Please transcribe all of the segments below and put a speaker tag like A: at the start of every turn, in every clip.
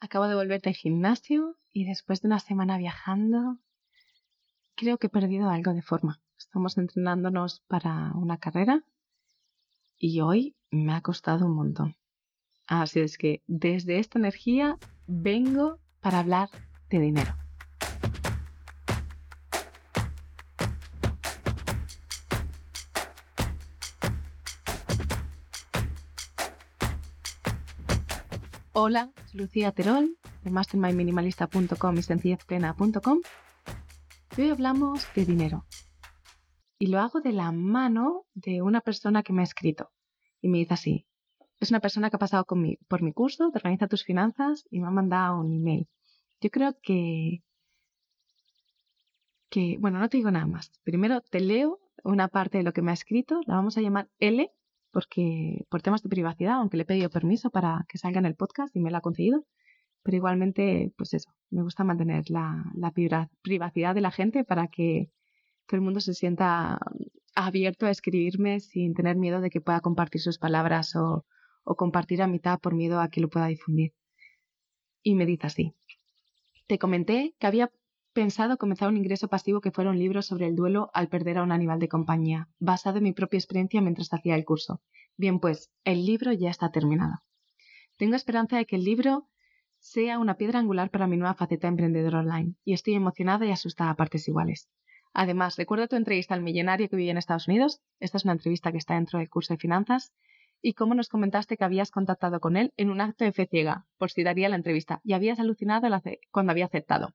A: Acabo de volver del gimnasio y después de una semana viajando, creo que he perdido algo de forma. Estamos entrenándonos para una carrera y hoy me ha costado un montón. Así es que desde esta energía vengo para hablar de dinero. Hola, soy Lucía Terol de mastermindminimalista.com y sencillezplena.com hoy hablamos de dinero. Y lo hago de la mano de una persona que me ha escrito y me dice así. Es una persona que ha pasado por mi curso de Organiza tus finanzas y me ha mandado un email. Yo creo que, que, bueno, no te digo nada más. Primero te leo una parte de lo que me ha escrito, la vamos a llamar L porque por temas de privacidad, aunque le he pedido permiso para que salga en el podcast y me lo ha concedido, pero igualmente, pues eso, me gusta mantener la, privacidad de la gente para que todo el mundo se sienta abierto a escribirme sin tener miedo de que pueda compartir sus palabras o, o compartir a mitad por miedo a que lo pueda difundir. Y me dice así. Te comenté que había pensado comenzar un ingreso pasivo que fuera un libro sobre el duelo al perder a un animal de compañía, basado en mi propia experiencia mientras hacía el curso. Bien, pues, el libro ya está terminado. Tengo esperanza de que el libro sea una piedra angular para mi nueva faceta emprendedora online, y estoy emocionada y asustada a partes iguales. Además, recuerdo tu entrevista al millonario que vive en Estados Unidos. Esta es una entrevista que está dentro del curso de finanzas. Y cómo nos comentaste que habías contactado con él en un acto de fe ciega, por si daría la entrevista, y habías alucinado cuando había aceptado.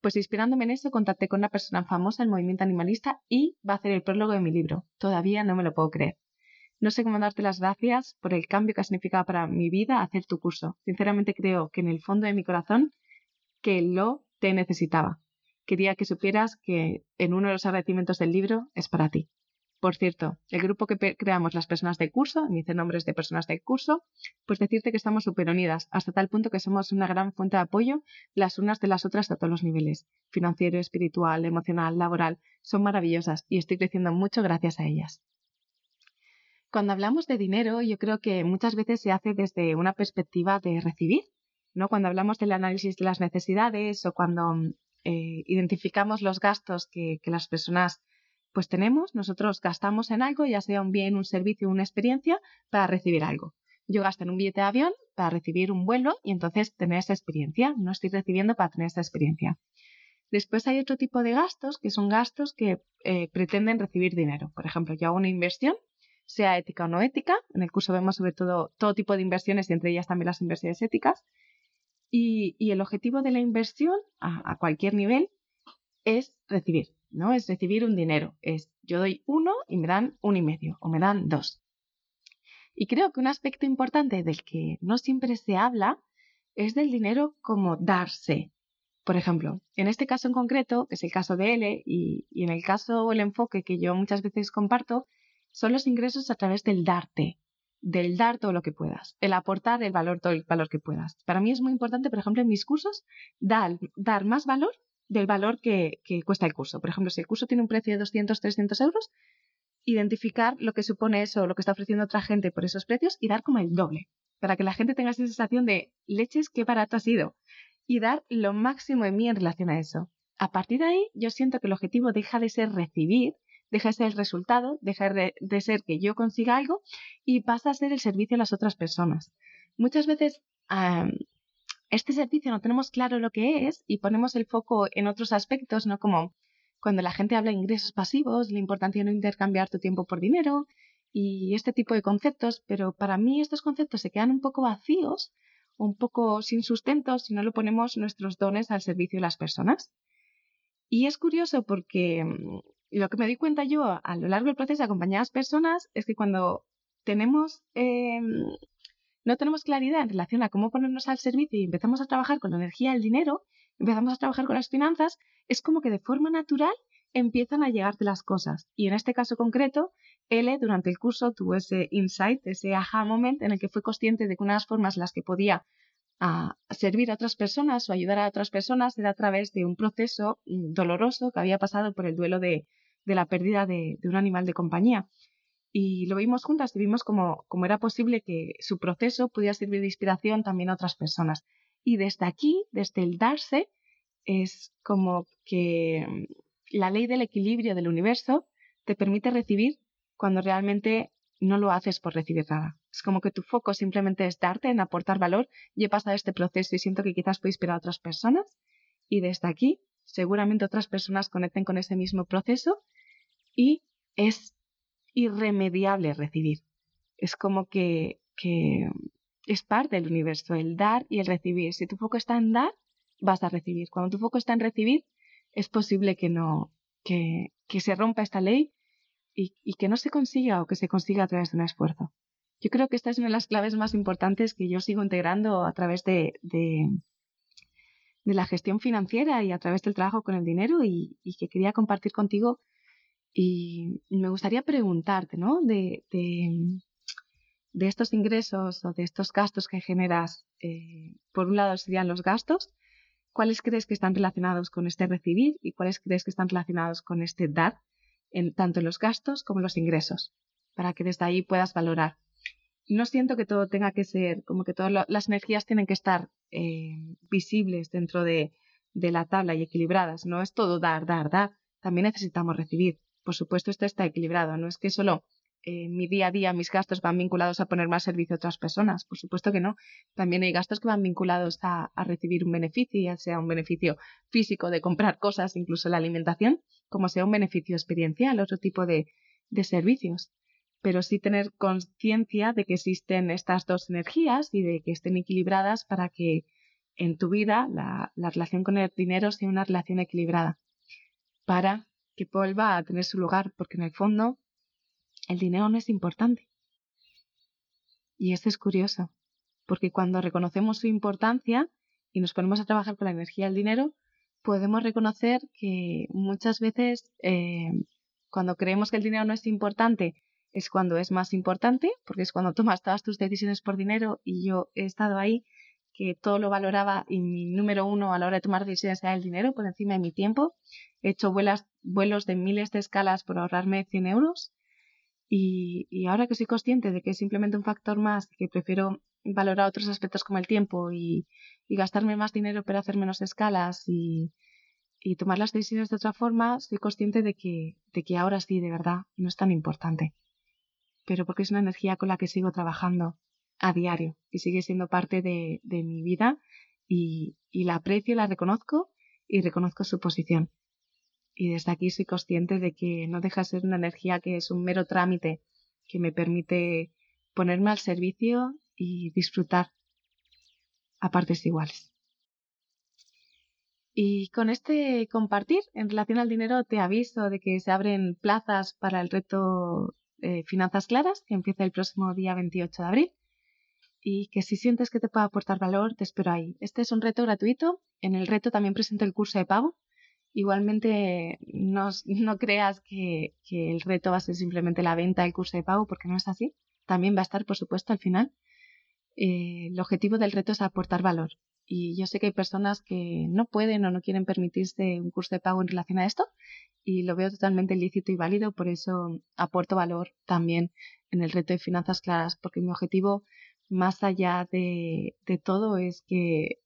A: Pues inspirándome en eso, contacté con una persona famosa del movimiento animalista y va a hacer el prólogo de mi libro. Todavía no me lo puedo creer. No sé cómo darte las gracias por el cambio que ha significado para mi vida hacer tu curso. Sinceramente creo que en el fondo de mi corazón que lo te necesitaba. Quería que supieras que en uno de los agradecimientos del libro es para ti. Por cierto, el grupo que creamos las personas del curso, me dice nombres de personas del curso, pues decirte que estamos súper unidas, hasta tal punto que somos una gran fuente de apoyo las unas de las otras a todos los niveles, financiero, espiritual, emocional, laboral, son maravillosas y estoy creciendo mucho gracias a ellas. Cuando hablamos de dinero, yo creo que muchas veces se hace desde una perspectiva de recibir, ¿no? Cuando hablamos del análisis de las necesidades o cuando eh, identificamos los gastos que, que las personas pues tenemos, nosotros gastamos en algo, ya sea un bien, un servicio, una experiencia, para recibir algo. Yo gasto en un billete de avión para recibir un vuelo y entonces tener esa experiencia. No estoy recibiendo para tener esa experiencia. Después hay otro tipo de gastos que son gastos que eh, pretenden recibir dinero. Por ejemplo, yo hago una inversión, sea ética o no ética. En el curso vemos sobre todo todo tipo de inversiones y entre ellas también las inversiones éticas. Y, el objetivo de la inversión a cualquier nivel es recibir. ¿No? Es recibir un dinero. Es yo doy uno y me dan un y medio o me dan dos. Y creo que un aspecto importante del que no siempre se habla es del dinero como darse. Por ejemplo, en este caso en concreto, que es el caso de L, y, en el caso o el enfoque que yo muchas veces comparto, son los ingresos a través del darte, del dar todo lo que puedas, el aportar el valor, todo el valor que puedas. Para mí es muy importante, por ejemplo, en mis cursos, dar, dar más valor del valor que, cuesta el curso. Por ejemplo, si el curso tiene un precio de 200, 300 euros, identificar lo que supone eso, lo que está ofreciendo otra gente por esos precios y dar como el doble, para que la gente tenga esa sensación de leches, qué barato ha sido, y dar lo máximo de mí en relación a eso. A partir de ahí, yo siento que el objetivo deja de ser recibir, deja de ser el resultado, deja de, ser que yo consiga algo y pasa a ser el servicio a las otras personas. Muchas veces este servicio no tenemos claro lo que es y ponemos el foco en otros aspectos, ¿no? Como cuando la gente habla de ingresos pasivos, la importancia de no intercambiar tu tiempo por dinero y este tipo de conceptos, pero para mí estos conceptos se quedan un poco vacíos, un poco sin sustento si no lo ponemos nuestros dones al servicio de las personas. Y es curioso porque mm, lo que me di cuenta yo a lo largo del proceso de acompañar a las personas es que cuando tenemos em, no tenemos claridad en relación a cómo ponernos al servicio y empezamos a trabajar con la energía del dinero, empezamos a trabajar con las finanzas, es como que de forma natural empiezan a llegarte las cosas. Y en este caso concreto, L durante el curso tuvo ese insight, ese aha moment en el que fue consciente de que una de las formas en las que podía ah, servir a otras personas o ayudar a otras personas era a través de un proceso mm, doloroso que había pasado por el duelo de, la pérdida de, un animal de compañía y lo vimos juntas y vimos cómo, era posible que su proceso pudiera servir de inspiración también a otras personas. Y desde aquí, desde el darse, es como que mm, la ley del equilibrio del universo te permite recibir cuando realmente no lo haces por recibir nada. Es como que tu foco simplemente es darte, en aportar valor. Y he pasado este proceso y siento que quizás puede inspirar a otras personas. Y desde aquí, seguramente otras personas conecten con ese mismo proceso y es irremediable recibir. Es como que, que es parte del universo, el dar y el recibir. Si tu foco está en dar, vas a recibir. Cuando tu foco está en recibir, es posible que no, que, que se rompa esta ley y, y, que no se consiga o que se consiga a través de un esfuerzo. Yo creo que esta es una de las claves más importantes que yo sigo integrando a través de, de, la gestión financiera y a través del trabajo con el dinero y, y que quería compartir contigo. Y me gustaría preguntarte, ¿no? De, de, de estos ingresos o de estos gastos que generas, eh, por un lado serían los gastos, ¿cuáles crees que están relacionados con este recibir y cuáles crees que están relacionados con este dar, en, tanto en los gastos como en los ingresos, para que desde ahí puedas valorar? No siento que todo tenga que ser, como que todas las energías tienen que estar eh, visibles dentro de, de la tabla y equilibradas. No es todo dar, dar, dar. También necesitamos recibir. Por supuesto, esto está equilibrado. No es que solo eh, mi día a día, mis gastos van vinculados a poner más servicio a otras personas. Por supuesto que no. También hay gastos que van vinculados a, a, recibir un beneficio, ya sea un beneficio físico de comprar cosas, incluso la alimentación, como sea un beneficio experiencial, otro tipo de, de servicios. Pero sí tener conciencia de que existen estas dos energías y de que estén equilibradas para que en tu vida la, la relación con el dinero sea una relación equilibrada. Para que vuelva a tener su lugar, porque en el fondo el dinero no es importante. Y esto es curioso, porque cuando reconocemos su importancia y nos ponemos a trabajar con la energía del dinero, podemos reconocer que muchas veces eh, cuando creemos que el dinero no es importante es cuando es más importante, porque es cuando tomas todas tus decisiones por dinero y yo he estado ahí que todo lo valoraba y mi número uno a la hora de tomar decisiones era el dinero por encima de mi tiempo. He hecho vuelos de miles de escalas por ahorrarme 100 euros y, y, ahora que soy consciente de que es simplemente un factor más, que prefiero valorar otros aspectos como el tiempo y, y gastarme más dinero pero hacer menos escalas y, y, tomar las decisiones de otra forma, soy consciente de que, de que ahora sí, de verdad, no es tan importante. Pero porque es una energía con la que sigo trabajando a diario y sigue siendo parte de, mi vida y, y la aprecio, la reconozco y reconozco su posición y desde aquí soy consciente de que no deja de ser una energía que es un mero trámite que me permite ponerme al servicio y disfrutar a partes iguales. Y con este compartir en relación al dinero te aviso de que se abren plazas para el reto eh, Finanzas Claras que empieza el próximo día 28 de abril y que si sientes que te puede aportar valor te espero ahí. Este es un reto gratuito. En el reto también presento el curso de pago Igualmente, no, no creas que, que, el reto va a ser simplemente la venta del curso de pago, porque no es así. También va a estar, por supuesto, al final. Eh, el objetivo del reto es aportar valor. Y yo sé que hay personas que no pueden o no quieren permitirse un curso de pago en relación a esto, y lo veo totalmente lícito y válido, por eso aporto valor también en el reto de finanzas claras, porque mi objetivo, más allá de, de todo, es que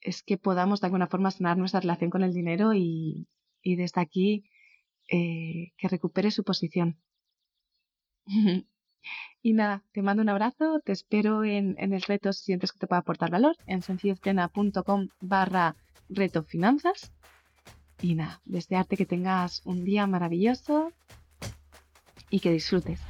A: es que podamos de alguna forma sanar nuestra relación con el dinero y, y desde aquí eh, que recupere su posición. y nada, te mando un abrazo, te espero en, en, el reto si sientes que te puede aportar valor, en sencillosplena.com barra reto finanzas. Y nada, desearte que tengas un día maravilloso y que disfrutes.